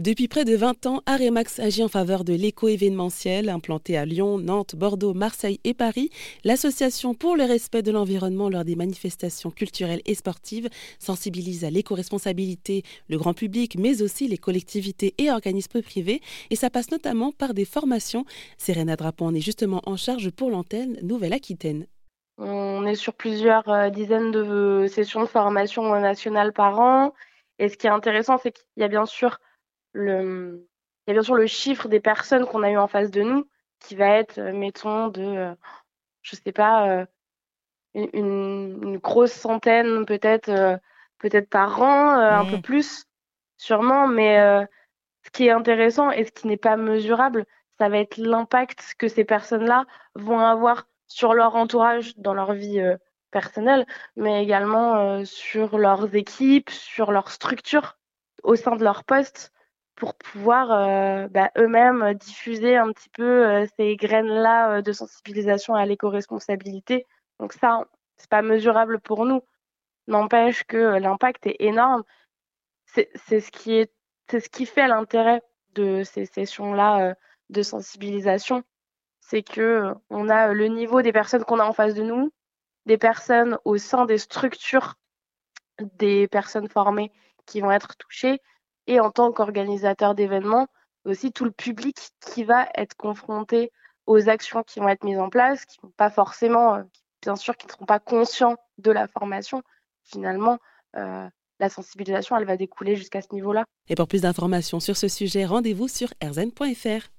Depuis près de 20 ans, Aremax agit en faveur de l'éco-événementiel. Implanté à Lyon, Nantes, Bordeaux, Marseille et Paris, l'association pour le respect de l'environnement lors des manifestations culturelles et sportives sensibilise à l'éco-responsabilité le grand public, mais aussi les collectivités et organismes privés. Et ça passe notamment par des formations. Serena Drapon en est justement en charge pour l'antenne Nouvelle-Aquitaine. On est sur plusieurs euh, dizaines de sessions de formation nationale par an. Et ce qui est intéressant, c'est qu'il y a bien sûr le, il y a bien sûr le chiffre des personnes qu'on a eu en face de nous, qui va être, euh, mettons, de, euh, je sais pas, euh, une, grosse centaine peut-être, peut-être par an, un peu plus, sûrement. Mais ce qui est intéressant et ce qui n'est pas mesurable, ça va être l'impact que ces personnes-là vont avoir sur leur entourage dans leur vie personnelle, mais également sur leurs équipes, sur leur structure au sein de leur poste pour pouvoir euh, bah, eux-mêmes diffuser un petit peu euh, ces graines-là euh, de sensibilisation à l'éco-responsabilité. Donc ça, c'est pas mesurable pour nous. N'empêche que l'impact est énorme. C'est ce qui est, c'est ce qui fait l'intérêt de ces sessions-là de sensibilisation, c'est que on a le niveau des personnes qu'on a en face de nous, des personnes au sein des structures des personnes formées qui vont être touchées, et en tant qu'organisateur d'événements, aussi tout le public qui va être confronté aux actions qui vont être mises en place, qui vont pas forcément, euh, bien sûr, qui ne seront pas conscients de la formation. Finalement, euh, la sensibilisation, elle va découler jusqu'à ce niveau-là. Et pour plus d'informations sur ce sujet, rendez-vous sur rzn.fr.